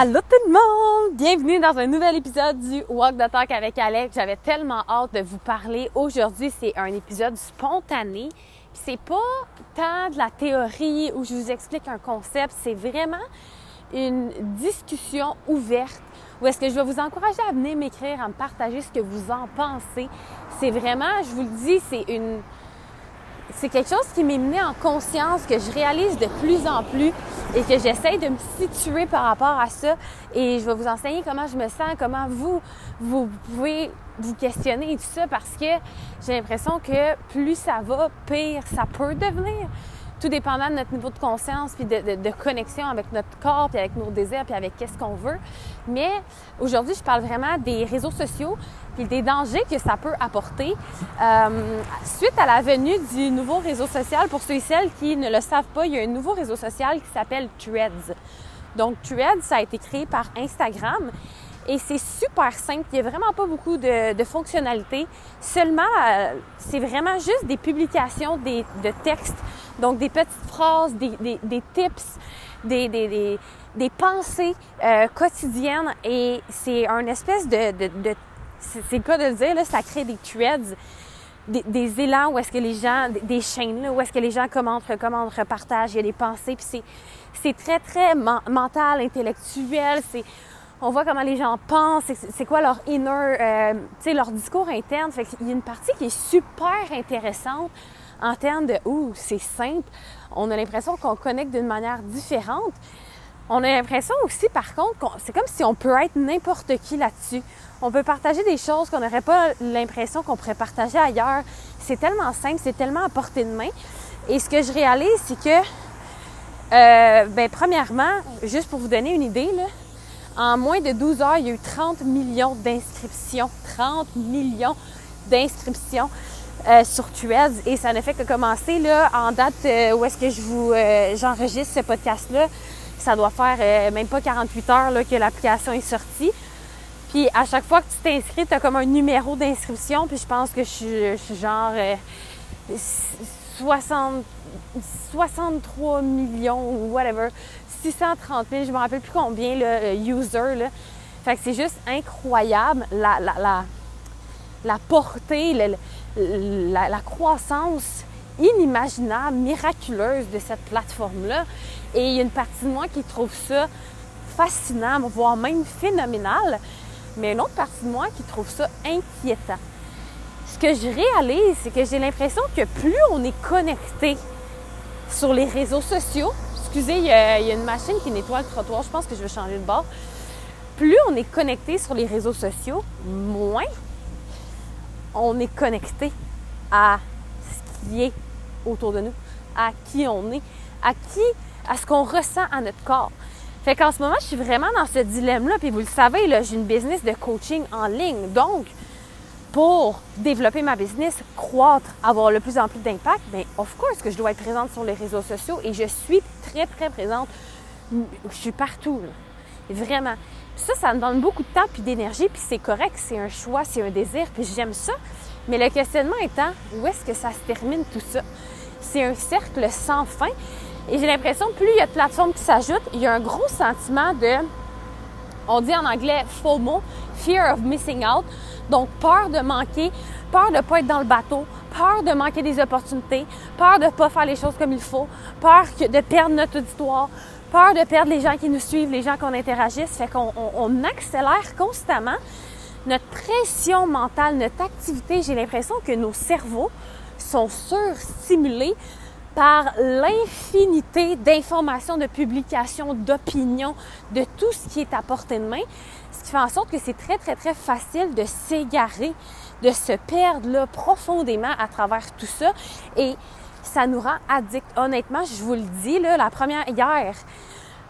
Allô tout le monde! Bienvenue dans un nouvel épisode du Walk the Talk avec Alex. J'avais tellement hâte de vous parler. Aujourd'hui, c'est un épisode spontané. C'est pas tant de la théorie où je vous explique un concept, c'est vraiment une discussion ouverte où est-ce que je vais vous encourager à venir m'écrire, à me partager ce que vous en pensez. C'est vraiment, je vous le dis, c'est une c'est quelque chose qui m'est mené en conscience, que je réalise de plus en plus et que j'essaye de me situer par rapport à ça. Et je vais vous enseigner comment je me sens, comment vous, vous pouvez vous questionner et tout ça parce que j'ai l'impression que plus ça va, pire ça peut devenir tout dépendant de notre niveau de conscience puis de, connexion avec notre corps puis avec nos désirs puis avec qu'est-ce qu'on veut. Mais aujourd'hui, je parle vraiment des réseaux sociaux puis des dangers que ça peut apporter euh, suite à la venue du nouveau réseau social. Pour ceux et celles qui ne le savent pas, il y a un nouveau réseau social qui s'appelle Threads. Donc Threads, ça a été créé par Instagram et c'est super simple. Il n'y a vraiment pas beaucoup de, fonctionnalités. Seulement, euh, c'est vraiment juste des publications des, de textes. Donc, des petites phrases, des, des, tips, des, des pensées euh, quotidiennes. Et c'est un espèce de, c'est cas de le dire, là, ça crée des threads. Des, élans où est-ce que les gens, des, chaînes là, où est-ce que les gens commentent, recommandent, repartagent, il y a des pensées, puis c'est, très, très mental, intellectuel, c'est, on voit comment les gens pensent, c'est quoi leur inner, euh, tu sais, leur discours interne. Fait y a une partie qui est super intéressante en termes de, ouh, c'est simple. On a l'impression qu'on connecte d'une manière différente. On a l'impression aussi, par contre, c'est comme si on peut être n'importe qui là-dessus. On peut partager des choses qu'on n'aurait pas l'impression qu'on pourrait partager ailleurs. C'est tellement simple, c'est tellement à portée de main. Et ce que je réalise, c'est que, euh, ben, premièrement, juste pour vous donner une idée, en moins de 12 heures, il y a eu 30 millions d'inscriptions. 30 millions d'inscriptions euh, sur Threads. Et ça n'a fait que commencer là, en date euh, où est-ce que je vous euh, j'enregistre ce podcast-là. Ça doit faire même pas 48 heures que l'application est sortie. Puis à chaque fois que tu t'inscris, tu as comme un numéro d'inscription. Puis je pense que je suis, genre 60, 63 millions ou whatever. 630 000, je me rappelle plus combien, le euh, user. Là. Fait que c'est juste incroyable la, la, la, portée, la, croissance inimaginable, miraculeuse de cette plateforme-là. Et il y a une partie de moi qui trouve ça fascinant, voire même phénoménal, mais une autre partie de moi qui trouve ça inquiétant. Ce que je réalise, c'est que j'ai l'impression que plus on est connecté sur les réseaux sociaux, excusez, il y, a, une machine qui nettoie le trottoir. Je pense que je vais changer de bord. Plus on est connecté sur les réseaux sociaux, moins on est connecté à ce qui est autour de nous, à qui on est, à qui, à ce qu'on ressent à notre corps. Fait qu'en ce moment, je suis vraiment dans ce dilemme-là. Puis vous le savez, là, j'ai une business de coaching en ligne. Donc, pour développer ma business, croître, avoir le plus en plus d'impact, bien, of course que je dois être présente sur les réseaux sociaux et je suis très, très présente. Je suis partout, Vraiment. ça, ça me donne beaucoup de temps puis d'énergie, puis c'est correct, c'est un choix, c'est un désir, puis j'aime ça. Mais le questionnement étant, où est-ce que ça se termine tout ça? C'est un cercle sans fin. Et j'ai l'impression, plus il y a de plateformes qui s'ajoutent, il y a un gros sentiment de, on dit en anglais FOMO, Fear of Missing Out. Donc, peur de manquer, peur de ne pas être dans le bateau, peur de manquer des opportunités, peur de ne pas faire les choses comme il faut, peur de perdre notre auditoire, peur de perdre les gens qui nous suivent, les gens qu'on interagisse. Fait qu'on on, accélère constamment notre pression mentale, notre activité. J'ai l'impression que nos cerveaux sont surstimulés par l'infinité d'informations, de publications, d'opinions, de tout ce qui est à portée de main, ce qui fait en sorte que c'est très, très, très facile de s'égarer de se perdre profondément à travers tout ça. Et ça nous rend addicts. Honnêtement, je vous le dis, là, la première hier,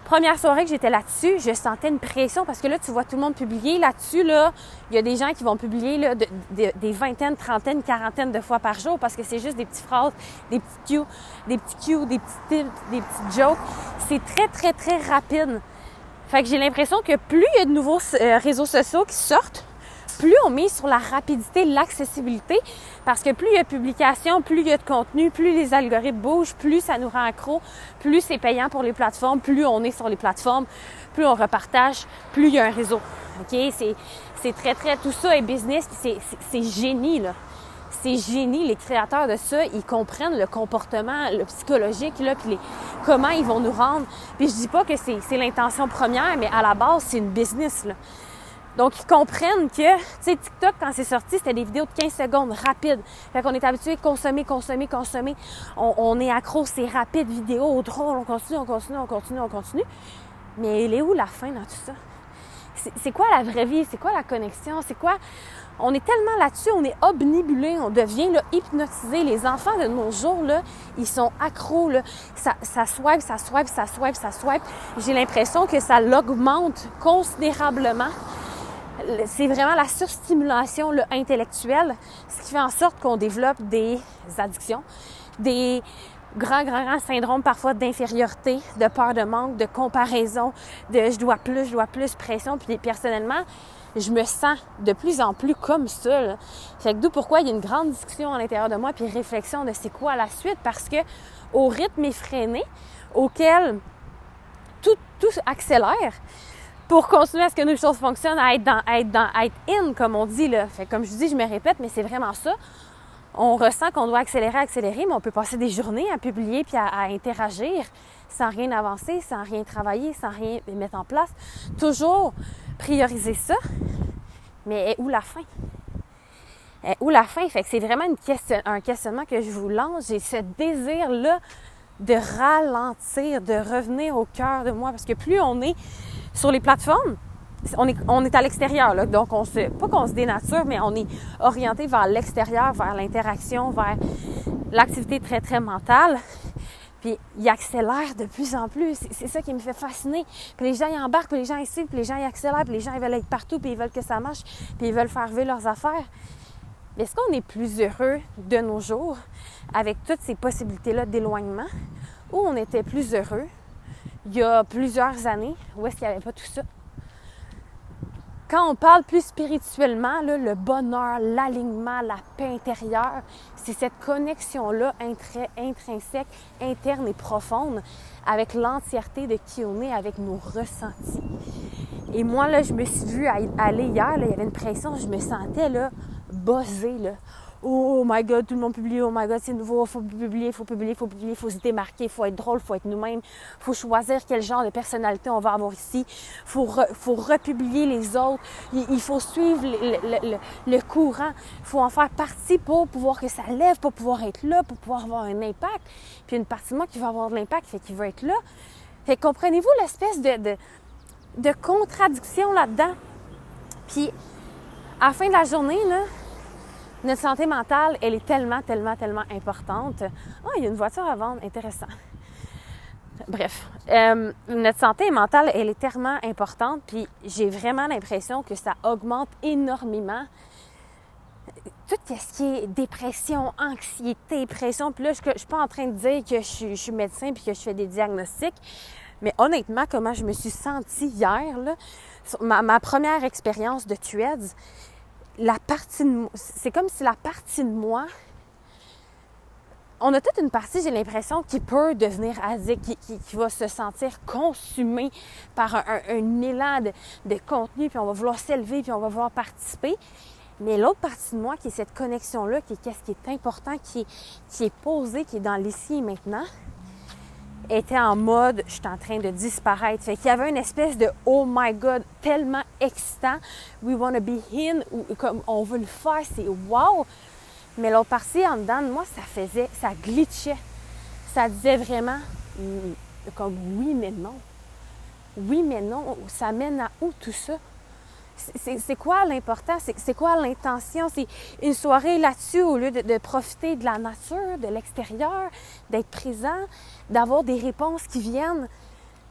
première soirée que j'étais là-dessus, je sentais une pression parce que là, tu vois tout le monde publier là-dessus. Là, il y a des gens qui vont publier là, des vingtaines, trentaines, quarantaines de fois par jour parce que c'est juste des petites phrases, des petits cues, des petits cues, des petits tips, des petites jokes. C'est très, très, très rapide. Fait que j'ai l'impression que plus il y a de nouveaux euh, réseaux sociaux qui sortent, plus on met sur la rapidité, l'accessibilité, parce que plus il y a de publications, plus il y a de contenu, plus les algorithmes bougent, plus ça nous rend accro, plus c'est payant pour les plateformes, plus on est sur les plateformes, plus on repartage, plus il y a un réseau. OK? C'est très, très, tout ça est business, c'est génie, là. C'est génie, les créateurs de ça, ils comprennent le comportement, le psychologique, là, les, comment ils vont nous rendre. Puis je dis pas que c'est l'intention première, mais à la base, c'est une business, là. Donc, ils comprennent que, tu sais, TikTok, quand c'est sorti, c'était des vidéos de 15 secondes, rapides. Fait qu'on est habitué à consommer, consommer, consommer. On, est accro, c'est rapide, vidéo, drôle, on continue, on continue, on continue, on continue. Mais elle est où la fin dans tout ça? C'est quoi la vraie vie? C'est quoi la connexion? C'est quoi? On est tellement là-dessus, on est obnibulé, on devient là, hypnotisé. Les enfants de nos jours, là, ils sont accros. Là. Ça, ça swipe, ça swipe, ça swipe, ça swipe. J'ai l'impression que ça l'augmente considérablement c'est vraiment la surstimulation le, intellectuelle, ce qui fait en sorte qu'on développe des addictions, des grands, grands, grands syndromes parfois d'infériorité, de peur de manque, de comparaison, de je dois plus, je dois plus, pression. Puis personnellement, je me sens de plus en plus comme ça. Là. Fait d'où pourquoi il y a une grande discussion à l'intérieur de moi, puis réflexion de c'est quoi la suite, parce que au rythme effréné auquel tout, tout accélère, pour continuer à ce que nos choses fonctionnent, à être dans, être dans, être in, comme on dit, là. Fait, comme je dis, je me répète, mais c'est vraiment ça. On ressent qu'on doit accélérer, accélérer, mais on peut passer des journées à publier puis à, interagir sans rien avancer, sans rien travailler, sans rien mettre en place. Toujours prioriser ça. Mais où la fin? où la fin? Fait que c'est vraiment une question, un questionnement que je vous lance. J'ai ce désir-là de ralentir, de revenir au cœur de moi. Parce que plus on est sur les plateformes, on est, à l'extérieur, donc on se, pas qu'on se dénature, mais on est orienté vers l'extérieur, vers l'interaction, vers l'activité très, très mentale. Puis il accélère de plus en plus. C'est ça qui me fait fasciner. Puis les gens y embarquent, puis les gens y suivent, puis les gens y accélèrent, puis les gens ils veulent être partout, puis ils veulent que ça marche, puis ils veulent faire vivre leurs affaires. Mais est-ce qu'on est plus heureux de nos jours avec toutes ces possibilités-là d'éloignement ou on était plus heureux il y a plusieurs années où est-ce qu'il n'y avait pas tout ça? Quand on parle plus spirituellement, le bonheur, l'alignement, la paix intérieure, c'est cette connexion-là intrinsèque, interne et profonde avec l'entièreté de qui on est, avec nos ressentis. Et moi, là, je me suis vue aller hier, il y avait une pression, je me sentais là, buzzée, là oh my god, tout le monde publie, oh my god, c'est nouveau, faut publier, faut publier, faut publier, faut se démarquer, faut être drôle, faut être nous-mêmes, faut choisir quel genre de personnalité on va avoir ici, faut, faut republier les autres, il, faut suivre le, courant, il faut en faire partie pour pouvoir que ça lève, pour pouvoir être là, pour pouvoir avoir un impact. Puis une partie de moi qui va avoir de l'impact, fait qu'il veut être là. Fait comprenez-vous l'espèce de, de, de contradiction là-dedans? Puis à la fin de la journée, là, notre santé mentale, elle est tellement, tellement, tellement importante. Oh, il y a une voiture à vendre, intéressant. Bref, euh, notre santé mentale, elle est tellement importante, puis j'ai vraiment l'impression que ça augmente énormément tout ce qui est dépression, anxiété, pression. Puis là, je suis pas en train de dire que je, suis médecin puis que je fais des diagnostics, mais honnêtement, comment je me suis sentie hier, là, ma, ma première expérience de TUEDS, c'est comme si la partie de moi, on a toute une partie, j'ai l'impression, qui peut devenir addict, qui, va se sentir consumé par un, élan de, contenu, puis on va vouloir s'élever, puis on va vouloir participer. Mais l'autre partie de moi, qui est cette connexion-là, qui est qu'est-ce qui est important, qui est, qui posé, qui est dans l'ici et maintenant, était en mode je suis en train de disparaître. Fait qu'il y avait une espèce de oh my god, tellement excitant, we wanna be in, ou comme on veut le faire, c'est wow. Mais l'autre partie en dedans de moi, ça faisait, ça glitchait. Ça disait vraiment mm, comme oui mais non. Oui mais non, ça mène à où tout ça? C'est quoi l'important? C'est quoi l'intention? C'est une soirée là-dessus au lieu de, profiter de la nature, de l'extérieur, d'être présent, d'avoir des réponses qui viennent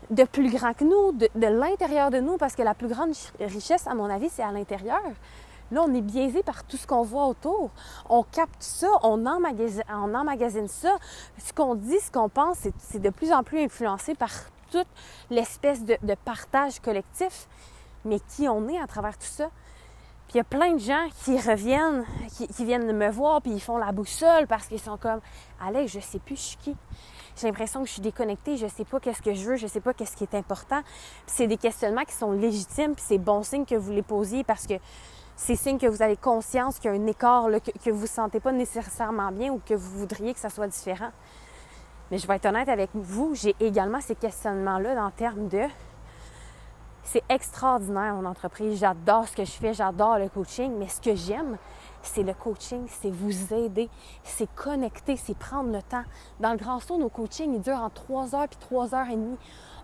de plus grand que nous, de, l'intérieur de nous, parce que la plus grande richesse, à mon avis, c'est à l'intérieur. Là, on est biaisé par tout ce qu'on voit autour. On capte ça, on emmagasine, ça. Ce qu'on dit, ce qu'on pense, c'est de plus en plus influencé par toute l'espèce de partage collectif mais qui on est à travers tout ça. Puis il y a plein de gens qui reviennent, qui, viennent me voir, puis ils font la boussole parce qu'ils sont comme Allez, je sais plus je suis qui. J'ai l'impression que je suis déconnectée, je sais pas qu'est-ce que je veux, je sais pas qu'est-ce qui est important. Puis c'est des questionnements qui sont légitimes, puis c'est bon signe que vous les posiez parce que c'est signe que vous avez conscience qu'il y a un écart, que, vous ne sentez pas nécessairement bien ou que vous voudriez que ça soit différent. Mais je vais être honnête avec vous, j'ai également ces questionnements-là en termes de c'est extraordinaire, mon entreprise. J'adore ce que je fais, j'adore le coaching, mais ce que j'aime, c'est le coaching, c'est vous aider, c'est connecter, c'est prendre le temps. Dans le grand saut, nos coachings, ils durent en trois heures puis trois heures et demie.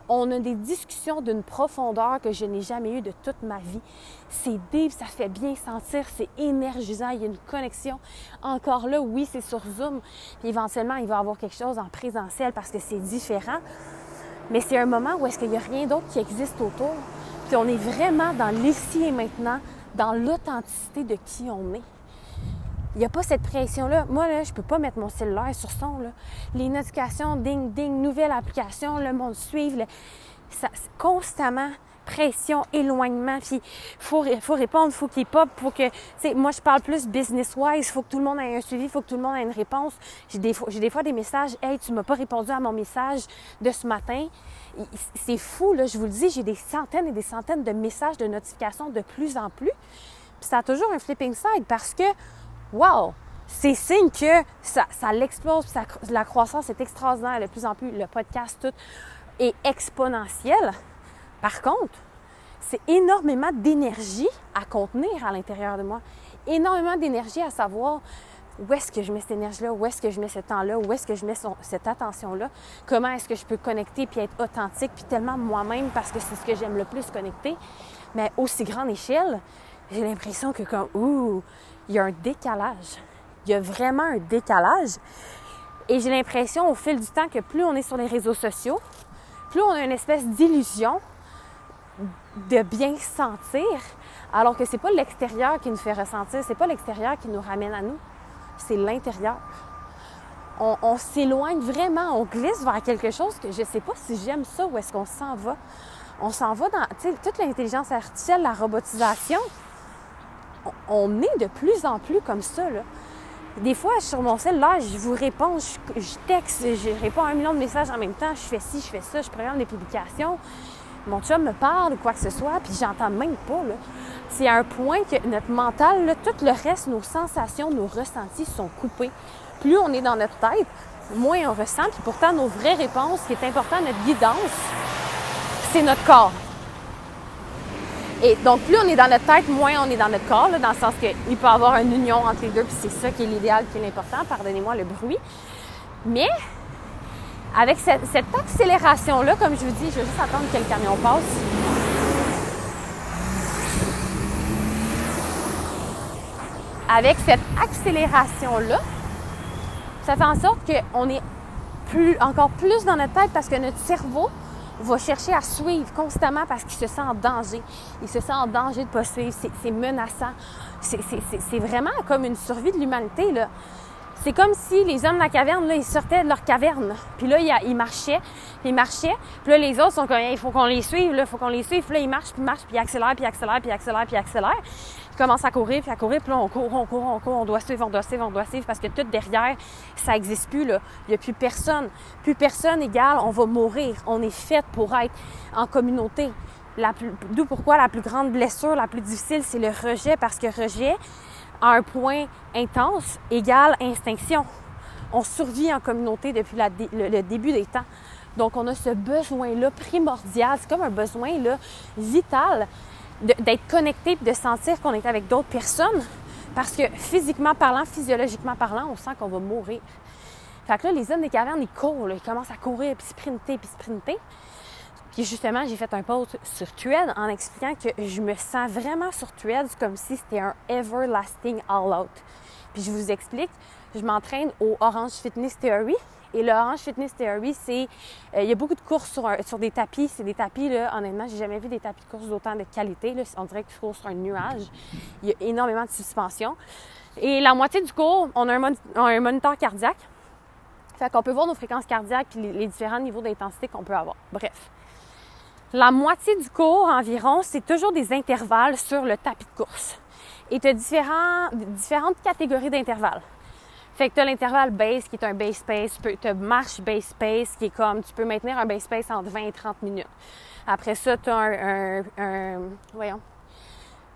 On a des discussions d'une profondeur que je n'ai jamais eue de toute ma vie. C'est deep, ça fait bien sentir, c'est énergisant, il y a une connexion. Encore là, oui, c'est sur Zoom. Puis éventuellement, il va y avoir quelque chose en présentiel parce que c'est différent. Mais c'est un moment où est-ce qu'il n'y a rien d'autre qui existe autour. Puis on est vraiment dans l'ici et maintenant, dans l'authenticité de qui on est. Il n'y a pas cette pression-là. Moi, là, je ne peux pas mettre mon cellulaire sur son. Là. Les notifications, ding, ding, nouvelle application, le monde suivre. Ça, constamment, pression, éloignement, puis faut, faut répondre, faut qu'il pop, pour que, tu moi je parle plus business-wise, faut que tout le monde ait un suivi, faut que tout le monde ait une réponse. J'ai des, fois des messages, hey, tu m'as pas répondu à mon message de ce matin. C'est fou, là, je vous le dis, j'ai des centaines et des centaines de messages de notifications de plus en plus. Puis ça a toujours un flipping side parce que, wow, c'est signe que ça, ça l'explose, la croissance est extraordinaire de plus en plus, le podcast, tout est exponentiel. Par contre, c'est énormément d'énergie à contenir à l'intérieur de moi. Énormément d'énergie à savoir où est-ce que je mets cette énergie-là, où est-ce que je mets ce temps-là, où est-ce que je mets cette attention-là, comment est-ce que je peux connecter puis être authentique puis tellement moi-même parce que c'est ce que j'aime le plus connecter. Mais aussi grande échelle, j'ai l'impression que comme, ouh, il y a un décalage. Il y a vraiment un décalage. Et j'ai l'impression au fil du temps que plus on est sur les réseaux sociaux, plus on a une espèce d'illusion de bien sentir, alors que c'est pas l'extérieur qui nous fait ressentir, c'est pas l'extérieur qui nous ramène à nous, c'est l'intérieur. On, s'éloigne vraiment, on glisse vers quelque chose que je sais pas si j'aime ça ou est-ce qu'on s'en va. On s'en va dans toute l'intelligence artificielle, la robotisation. On, est de plus en plus comme ça. Des fois, sur mon cellulaire, je vous réponds, je, je, texte, je réponds à un million de messages en même temps, je fais ci, je fais ça, je programme des publications mon chum me parle ou quoi que ce soit, puis j'entends même pas. C'est à un point que notre mental, tout le reste, nos sensations, nos ressentis sont coupés. Plus on est dans notre tête, moins on ressent. Puis pourtant, nos vraies réponses, ce qui est important, notre guidance, c'est notre corps. Et donc, plus on est dans notre tête, moins on est dans notre corps, dans le sens qu'il peut y avoir une union entre les deux, puis c'est ça qui est l'idéal, qui est l'important. Pardonnez-moi le bruit. Mais avec cette, accélération-là, comme je vous dis, je vais juste attendre que le camion passe. Avec cette accélération-là, ça fait en sorte qu'on est plus, encore plus dans notre tête parce que notre cerveau va chercher à suivre constamment parce qu'il se sent en danger. Il se sent en danger de ne pas suivre. C'est menaçant. C'est vraiment comme une survie de l'humanité. C'est comme si les hommes de la caverne, là, ils sortaient de leur caverne. Puis là, ils marchaient, puis ils marchaient. Puis là, les autres sont comme, il faut qu'on les suive, là, il faut qu'on les suive. Puis là, ils marchent, puis ils marchent, puis ils accélèrent, puis ils accélèrent, puis ils accélèrent, puis ils accélèrent. Ils commencent à courir, puis à courir, puis là, on court, on court, on court, on doit suivre, on doit suivre, on doit suivre, parce que tout derrière, ça n'existe plus. Il n'y a plus personne. Plus personne égale, on va mourir. On est fait pour être en communauté. D'où pourquoi la plus grande blessure, la plus difficile, c'est le rejet, parce que rejet, à un point intense égale extinction. On survit en communauté depuis le, début des temps. Donc, on a ce besoin-là primordial, c'est comme un besoin là, vital d'être connecté et de sentir qu'on est avec d'autres personnes. Parce que physiquement parlant, physiologiquement parlant, on sent qu'on va mourir. Fait que là, les hommes des cavernes, ils courent, ils commencent à courir, puis sprinter, puis sprinter. Puis justement, j'ai fait un post sur Thread en expliquant que je me sens vraiment sur Thread comme si c'était un everlasting all-out. Puis je vous explique, je m'entraîne au Orange Fitness Theory. Et le Orange Fitness Theory, c'est. Euh, il y a beaucoup de courses sur, sur des tapis. C'est des tapis, là, honnêtement, j'ai jamais vu des tapis de course d'autant de qualité. Là. On dirait que tu cours sur un nuage. Il y a énormément de suspension. Et la moitié du cours, on a un, un moniteur cardiaque. Fait qu'on peut voir nos fréquences cardiaques et les différents niveaux d'intensité qu'on peut avoir. Bref. La moitié du cours environ, c'est toujours des intervalles sur le tapis de course. Et tu as différents, différentes catégories d'intervalles. Fait que tu as l'intervalle base qui est un base pace, tu as marche base pace qui est comme tu peux maintenir un base pace entre 20 et 30 minutes. Après ça, tu as un, un, voyons.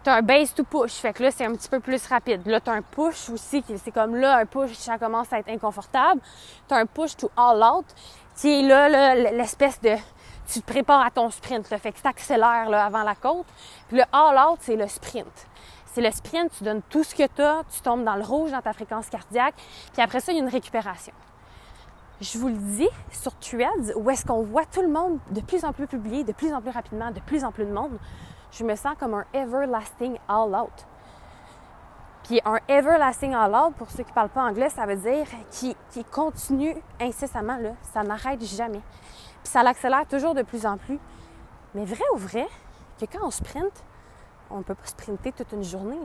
Tu as un base to push, fait que là c'est un petit peu plus rapide. Là tu as un push aussi qui c'est comme là un push ça commence à être inconfortable. Tu as un push to all out qui est là l'espèce de tu te prépares à ton sprint, là, fait que tu accélères avant la côte. Puis le all out c'est le sprint. C'est le sprint, tu donnes tout ce que tu as, tu tombes dans le rouge dans ta fréquence cardiaque, puis après ça, il y a une récupération. Je vous le dis, sur Threads, où est-ce qu'on voit tout le monde de plus en plus publier, de plus en plus rapidement, de plus en plus de monde, je me sens comme un everlasting all-out. Puis un everlasting all-out, pour ceux qui ne parlent pas anglais, ça veut dire qui, qui continue incessamment, là, ça n'arrête jamais. Puis ça l'accélère toujours de plus en plus. Mais vrai ou vrai que quand on sprint, on ne peut pas sprinter toute une journée.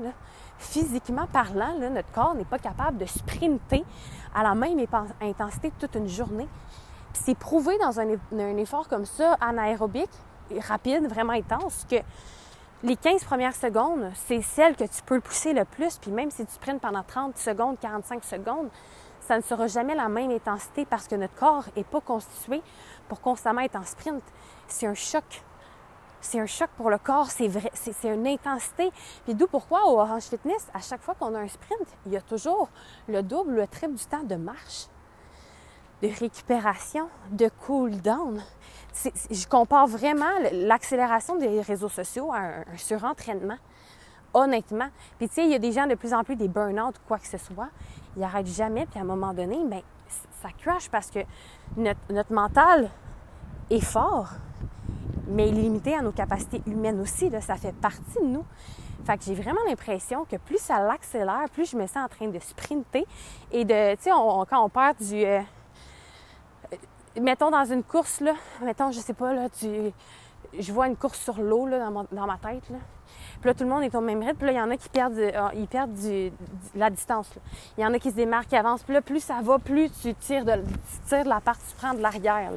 Physiquement parlant, notre corps n'est pas capable de sprinter à la même intensité toute une journée. c'est prouvé dans un, effort comme ça, anaérobique, rapide, vraiment intense, que les 15 premières secondes, c'est celle que tu peux pousser le plus. Puis même si tu sprintes pendant 30 secondes, 45 secondes, ça ne sera jamais la même intensité parce que notre corps n'est pas constitué pour constamment être en sprint. C'est un choc c'est un choc pour le corps, c'est vrai, c'est une intensité. Puis d'où pourquoi au Orange Fitness, à chaque fois qu'on a un sprint, il y a toujours le double, le triple du temps de marche, de récupération, de cool down. je compare vraiment l'accélération des réseaux sociaux à un, surentraînement, honnêtement. Puis tu sais, il y a des gens de plus en plus des burn-out ou quoi que ce soit. Ils n'arrêtent jamais, puis à un moment donné, bien, ça crash parce que notre, mental est fort, mais limité à nos capacités humaines aussi. Ça fait partie de nous. Fait que j'ai vraiment l'impression que plus ça l'accélère, plus je me sens en train de sprinter et de, tu quand on perd du, euh, mettons dans une course là, mettons, je sais pas là, je vois une course sur l'eau dans, ma tête. Puis là, tout le monde est au même rythme. Puis là, il y en a qui perdent, euh, du, la distance. Il y en a qui se démarquent, qui avancent. Puis là, plus ça va, plus tu tires de, la part, tu prends de l'arrière.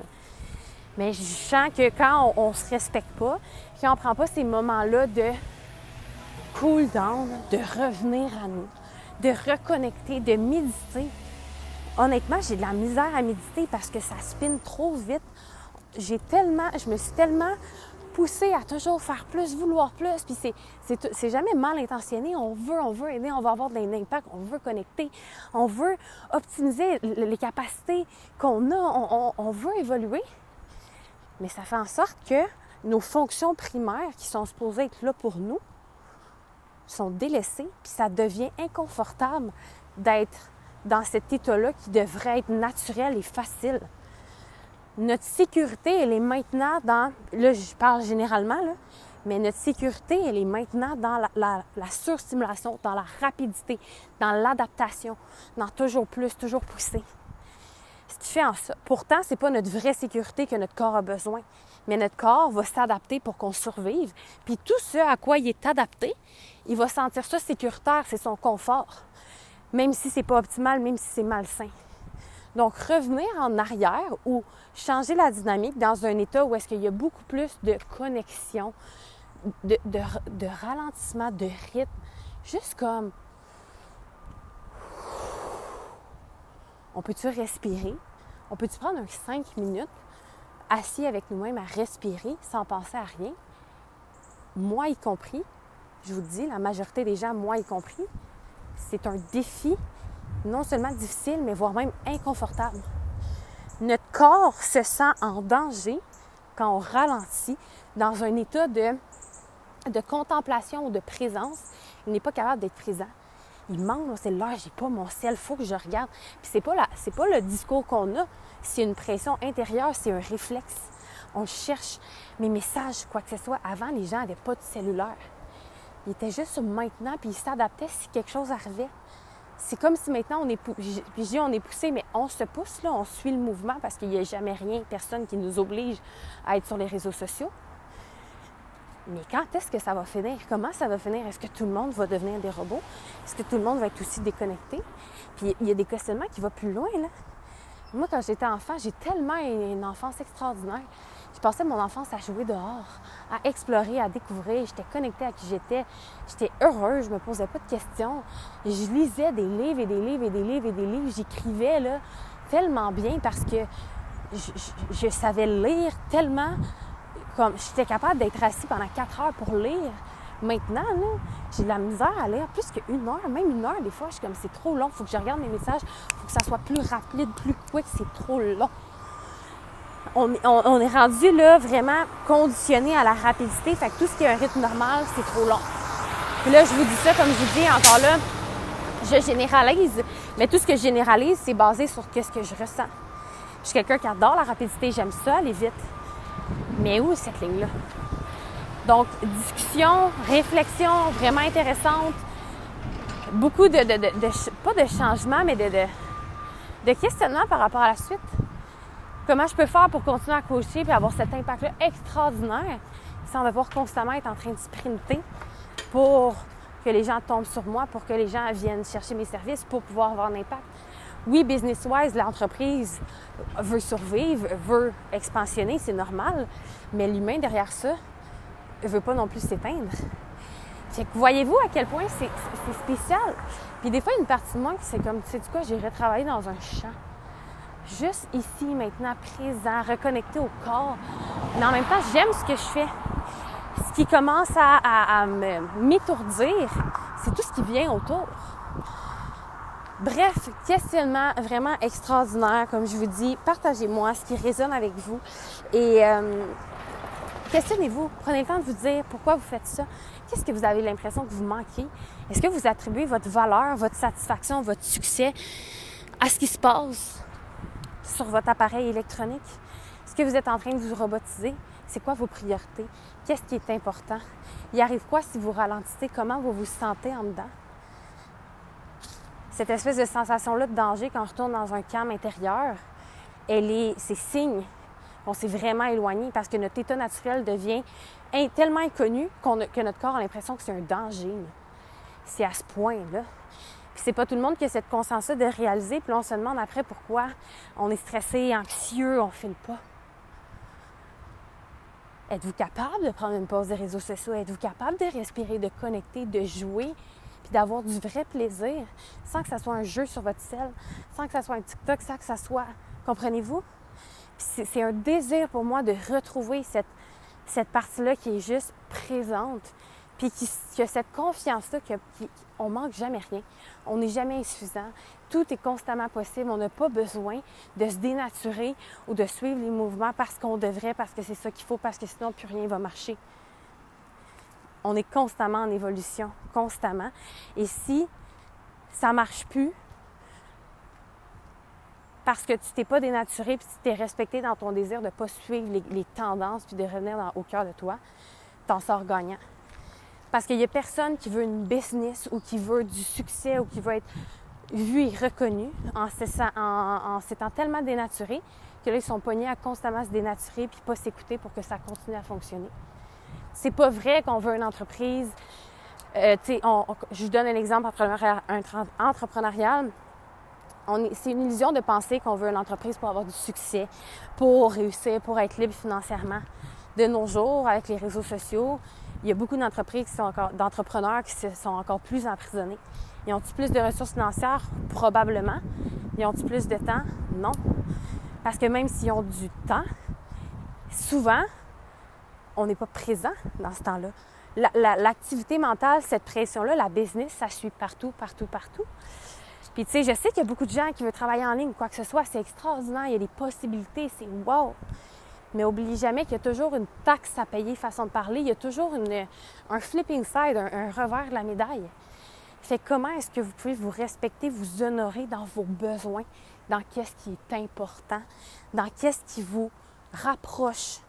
Mais je sens que quand on, ne se respecte pas, quand on prend pas ces moments-là de cool down, de revenir à nous, de reconnecter, de méditer. Honnêtement, j'ai de la misère à méditer parce que ça spinne trop vite. J'ai tellement, je me suis tellement poussée à toujours faire plus, vouloir plus. Puis c'est jamais mal intentionné. On veut, on veut aider, on va avoir de l'impact, on veut connecter, on veut optimiser les capacités qu'on a, on, on veut évoluer. Mais ça fait en sorte que nos fonctions primaires qui sont supposées être là pour nous sont délaissées, puis ça devient inconfortable d'être dans cet état-là qui devrait être naturel et facile. Notre sécurité, elle est maintenant dans, là je parle généralement, là, mais notre sécurité, elle est maintenant dans la, la surstimulation, dans la rapidité, dans l'adaptation, dans toujours plus, toujours pousser. Ce qui fait en ça. Pourtant, c'est pas notre vraie sécurité que notre corps a besoin. Mais notre corps va s'adapter pour qu'on survive. Puis tout ce à quoi il est adapté, il va sentir ça sécuritaire, c'est son confort. Même si c'est pas optimal, même si c'est malsain. Donc, revenir en arrière ou changer la dynamique dans un état où est-ce qu'il y a beaucoup plus de connexion, de, ralentissement, de rythme, juste comme On peut-tu respirer? On peut-tu prendre un 5 minutes assis avec nous-mêmes à respirer sans penser à rien? Moi y compris, je vous dis, la majorité des gens, moi y compris, c'est un défi non seulement difficile, mais voire même inconfortable. Notre corps se sent en danger quand on ralentit dans un état de, de contemplation ou de présence. Il n'est pas capable d'être présent il manque mon cellulaire, j'ai pas mon sel, faut que je regarde. Puis c'est pas c'est pas le discours qu'on a, c'est une pression intérieure, c'est un réflexe. on cherche mes messages, quoi que ce soit. Avant, les gens n'avaient pas de cellulaire. Ils étaient juste maintenant, puis ils s'adaptaient si quelque chose arrivait. C'est comme si maintenant on est puis on est poussé, mais on se pousse, là, on suit le mouvement parce qu'il n'y a jamais rien, personne qui nous oblige à être sur les réseaux sociaux. Mais quand est-ce que ça va finir? Comment ça va finir? Est-ce que tout le monde va devenir des robots? Est-ce que tout le monde va être aussi déconnecté? Puis il y a des questionnements qui vont plus loin, là. Moi, quand j'étais enfant, j'ai tellement une enfance extraordinaire. Je passais mon enfance à jouer dehors, à explorer, à découvrir. J'étais connectée à qui j'étais. J'étais heureuse, je me posais pas de questions. Je lisais des livres et des livres et des livres et des livres. J'écrivais là tellement bien parce que je, savais lire tellement comme j'étais capable d'être assis pendant quatre heures pour lire. Maintenant, j'ai de la misère à lire plus qu'une heure, même une heure des fois. Je suis comme c'est trop long, il faut que je regarde mes messages, il faut que ça soit plus rapide, plus quick, c'est trop long. On, est rendu là vraiment conditionné à la rapidité, fait que tout ce qui est un rythme normal, c'est trop long. Puis là, je vous dis ça, comme je vous dis encore là, je généralise, mais tout ce que je généralise, c'est basé sur ce que je ressens. Je suis quelqu'un qui adore la rapidité, j'aime ça aller vite. Mais où cette ligne-là? Donc, discussion, réflexion vraiment intéressante. Beaucoup de, pas de changement, mais de, de, questionnement par rapport à la suite. Comment je peux faire pour continuer à coacher et avoir cet impact-là extraordinaire? Sans devoir constamment être en train de sprinter pour que les gens tombent sur moi, pour que les gens viennent chercher mes services, pour pouvoir avoir un impact oui, business-wise, l'entreprise veut survivre, veut expansionner, c'est normal, mais l'humain derrière ça ne veut pas non plus s'éteindre. Fait que voyez-vous à quel point c'est spécial. Puis des fois, une partie de moi qui c'est comme, tu sais quoi, j'irais travailler dans un champ. Juste ici, maintenant, présent, reconnecté au corps. Mais en même temps, j'aime ce que je fais. Ce qui commence à, à m'étourdir, c'est tout ce qui vient autour. Bref, questionnement vraiment extraordinaire, comme je vous dis. Partagez-moi ce qui résonne avec vous. Et euh, questionnez-vous. Prenez le temps de vous dire pourquoi vous faites ça. Qu'est-ce que vous avez l'impression que vous manquez? Est-ce que vous attribuez votre valeur, votre satisfaction, votre succès à ce qui se passe? Sur votre appareil électronique? Est-ce que vous êtes en train de vous robotiser? C'est quoi vos priorités? Qu'est-ce qui est important? Il arrive quoi si vous ralentissez? Comment vous vous sentez en dedans? cette espèce de sensation-là de danger quand on retourne dans un camp intérieur, elle est, c'est signe qu'on s'est vraiment éloigné parce que notre état naturel devient tellement inconnu que notre corps a l'impression que c'est un danger. C'est à ce point-là. Puis c'est pas tout le monde qui a cette conscience-là de réaliser. Puis on se demande après pourquoi on est stressé, anxieux, on file pas. Êtes-vous capable de prendre une pause des réseaux sociaux? Êtes-vous capable de respirer, de connecter, de jouer, puis d'avoir du vrai plaisir, sans que ça soit un jeu sur votre selle, sans que ça soit un TikTok, sans que ça soit... Comprenez-vous? c'est un désir pour moi de retrouver cette, cette partie-là qui est juste présente, puis qui, a cette confiance-là qu'on manque jamais rien. On n'est jamais insuffisant. Tout est constamment possible. On n'a pas besoin de se dénaturer ou de suivre les mouvements parce qu'on devrait, parce que c'est ça qu'il faut, parce que sinon plus rien va marcher on est constamment en évolution, constamment. Et si ça marche plus, parce que tu t'es pas dénaturé puis tu t'es respecté dans ton désir de ne pas suivre les, tendances puis de revenir au cœur de toi, t'en sors gagnant. Parce qu'il n'y a personne qui veut une business ou qui veut du succès ou qui veut être vu et reconnu en s'étant tellement dénaturé que là, ils sont pognés à constamment se dénaturer puis pas s'écouter pour que ça continue à fonctionner. C'est pas vrai qu'on veut une entreprise. Euh, je vous donne un exemple entrepreneurial. C'est une illusion de penser qu'on veut une entreprise pour avoir du succès, pour réussir, pour être libre financièrement. De nos jours, avec les réseaux sociaux, il y a beaucoup d'entreprises qui sont encore, d'entrepreneurs qui sont encore plus emprisonnés. Ils ont-ils plus de ressources financières? Probablement. Ils ont-ils plus de temps? Non. Parce que même s'ils ont du temps, souvent, on n'est pas présent dans ce temps-là. L'activité mentale, cette pression-là, la business, ça suit partout, partout, partout. Puis, tu sais, je sais qu'il y a beaucoup de gens qui veulent travailler en ligne, quoi que ce soit, c'est extraordinaire, il y a des possibilités, c'est wow! Mais oublie jamais qu'il y a toujours une taxe à payer, façon de parler, il y a toujours un flipping side, un, revers de la médaille. Fait comment est-ce que vous pouvez vous respecter, vous honorer dans vos besoins, dans qu'est-ce qui est important, dans qu'est-ce qui vous rapproche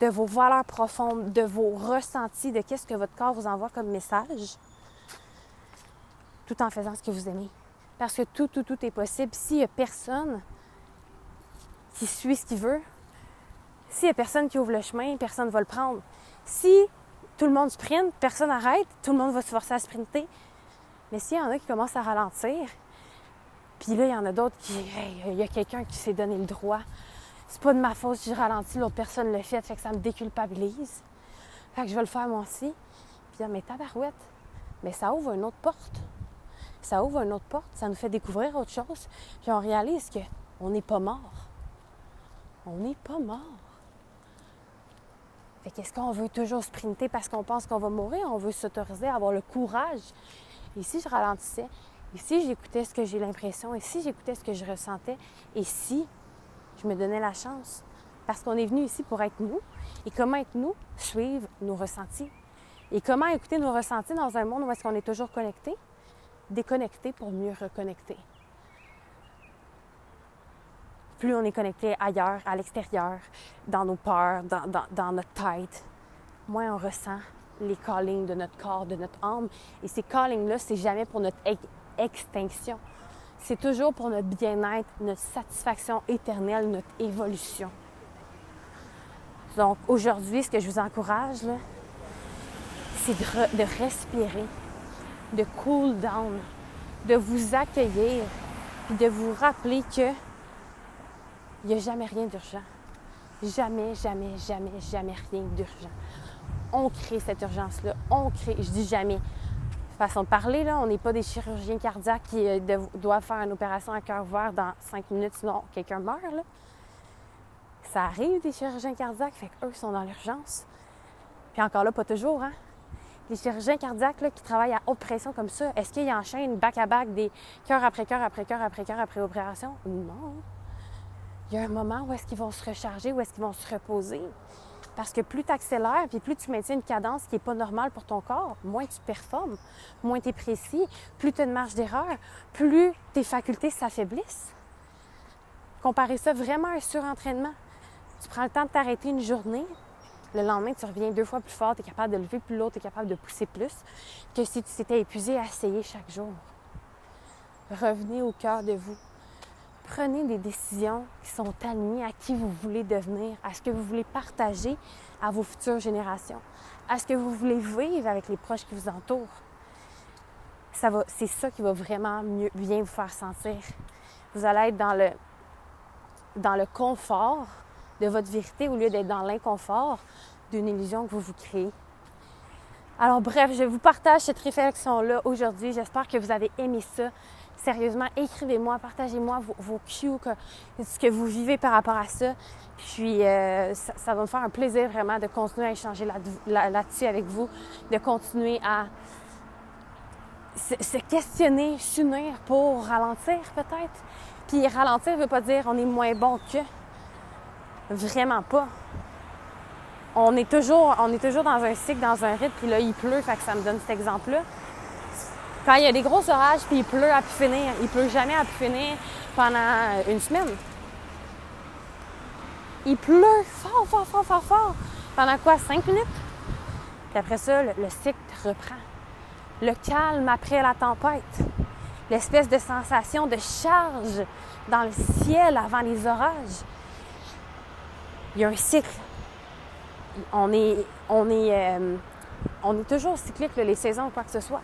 de vos valeurs profondes, de vos ressentis, de qu'est-ce que votre corps vous envoie comme message, tout en faisant ce que vous aimez. Parce que tout, tout, tout est possible. S'il n'y a personne qui suit ce qu'il veut, s'il n'y a personne qui ouvre le chemin, personne ne va le prendre. Si tout le monde sprint, personne n'arrête, tout le monde va se forcer à sprinter. Mais s'il y en a qui commencent à ralentir, puis là, il y en a d'autres qui. il y a quelqu'un qui s'est donné le droit. C'est pas de ma faute si je ralentis, l'autre personne le fait, fait ça me déculpabilise. Fait que je vais le faire moi aussi. Puis dire, mais tabarouette, mais ça ouvre une autre porte. Ça ouvre une autre porte, ça nous fait découvrir autre chose. Puis on réalise qu'on n'est pas mort. On n'est pas mort. Fait qu'est-ce qu'on veut toujours sprinter parce qu'on pense qu'on va mourir? On veut s'autoriser à avoir le courage. Si je ralentissais, si j'écoutais ce que j'ai l'impression, et si j'écoutais ce que je ressentais, et si je me donnais la chance, parce qu'on est venu ici pour être nous, et comment être nous, suivre nos ressentis. Et comment écouter nos ressentis dans un monde où est-ce qu'on est toujours connecté? Déconnecté pour mieux reconnecter. Plus on est connecté ailleurs, à l'extérieur, dans nos peurs, dans, dans notre tête, moins on ressent les callings de notre corps, de notre âme. Et ces callings-là, c'est jamais pour notre extinction. C'est toujours pour notre bien-être, notre satisfaction éternelle, notre évolution. Donc aujourd'hui, ce que je vous encourage, c'est de, de, respirer, de cool down, de vous accueillir, puis de vous rappeler que il n'y a jamais rien d'urgent. Jamais, jamais, jamais, jamais rien d'urgent. On crée cette urgence-là. On crée, je dis jamais, façon de parler, là, on n'est pas des chirurgiens cardiaques qui euh, doivent faire une opération à cœur ouvert dans cinq minutes, sinon quelqu'un meurt. Là. Ça arrive des chirurgiens cardiaques, fait qu'eux sont dans l'urgence. Puis encore là, pas toujours, hein? Les chirurgiens cardiaques là, qui travaillent à haute pression comme ça, est-ce qu'ils enchaînent back-à-back des cœur après cœur après cœur après cœur après opération? Non. Il y a un moment où est-ce qu'ils vont se recharger, où est-ce qu'ils vont se reposer? Parce que plus tu accélères, puis plus tu maintiens une cadence qui n'est pas normale pour ton corps, moins tu performes, moins tu es précis, plus tu as une marge d'erreur, plus tes facultés s'affaiblissent. Comparer ça vraiment à un surentraînement. Tu prends le temps de t'arrêter une journée, le lendemain, tu reviens deux fois plus fort, tu es capable de lever plus lourd, tu es capable de pousser plus que si tu t'étais épuisé à essayer chaque jour. Revenez au cœur de vous prenez des décisions qui sont alignées à qui vous voulez devenir, à ce que vous voulez partager à vos futures générations, à ce que vous voulez vivre avec les proches qui vous entourent. Ça va, c'est ça qui va vraiment mieux, bien vous faire sentir. Vous allez être dans le, dans le confort de votre vérité au lieu d'être dans l'inconfort d'une illusion que vous vous créez. Alors bref, je vous partage cette réflexion-là aujourd'hui. J'espère que vous avez aimé ça sérieusement, écrivez-moi, partagez-moi vos, vos cues, ce que vous vivez par rapport à ça. Puis euh, ça, va me faire un plaisir vraiment de continuer à échanger là-dessus avec vous, de continuer à se, questionner, s'unir pour ralentir peut-être. Puis ralentir ne veut pas dire on est moins bon que. Vraiment pas. On est toujours, on est toujours dans un cycle, dans un rythme, puis là, il pleut, fait que ça me donne cet exemple-là. Quand il y a des gros orages puis il pleut à pu finir, il pleut jamais à pu finir pendant une semaine. Il pleut fort, fort, fort, fort, fort. Pendant quoi? Cinq minutes? Puis après ça, le, cycle reprend. Le calme après la tempête. L'espèce de sensation de charge dans le ciel avant les orages. Il y a un cycle. On est, on est, euh, on est toujours cyclique, les saisons ou quoi que ce soit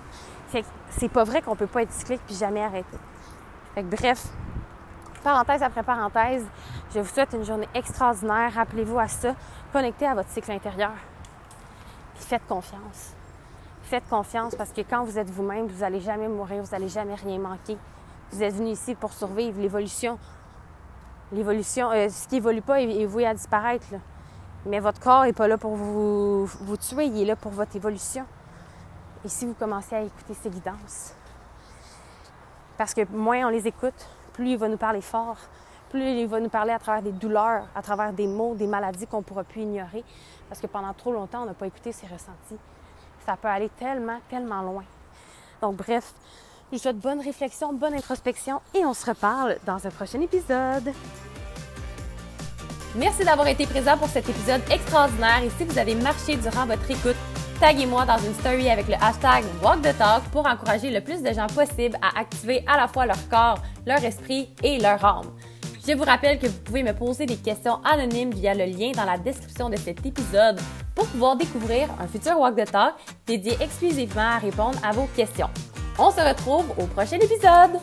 c'est pas vrai qu'on peut pas être cyclique puis jamais arrêter. Fait bref, parenthèse après parenthèse, je vous souhaite une journée extraordinaire. Rappelez-vous à ça. Connectez à votre cycle intérieur. Puis faites confiance. Faites confiance parce que quand vous êtes vous-même, vous n'allez jamais mourir, vous n'allez jamais rien manquer. Vous êtes venu ici pour survivre l'évolution. L'évolution, euh, ce qui évolue pas est, voué à disparaître. Mais votre corps n'est pas là pour vous tuer, il est là pour votre évolution. Et si vous commencez à écouter ces guidances, parce que moins on les écoute, plus il va nous parler fort, plus il va nous parler à travers des douleurs, à travers des mots, des maladies qu'on ne pourra plus ignorer, parce que pendant trop longtemps, on n'a pas écouté ses ressentis. Ça peut aller tellement, tellement loin. Donc bref, je vous souhaite bonne réflexion, bonne introspection et on se reparle dans un prochain épisode. Merci d'avoir été présent pour cet épisode extraordinaire et si vous avez marché durant votre écoute, taguez-moi dans une story avec le hashtag Walk the Talk pour encourager le plus de gens possible à activer à la fois leur corps, leur esprit et leur âme. Je vous rappelle que vous pouvez me poser des questions anonymes via le lien dans la description de cet épisode pour pouvoir découvrir un futur Walk the Talk dédié exclusivement à répondre à vos questions. On se retrouve au prochain épisode!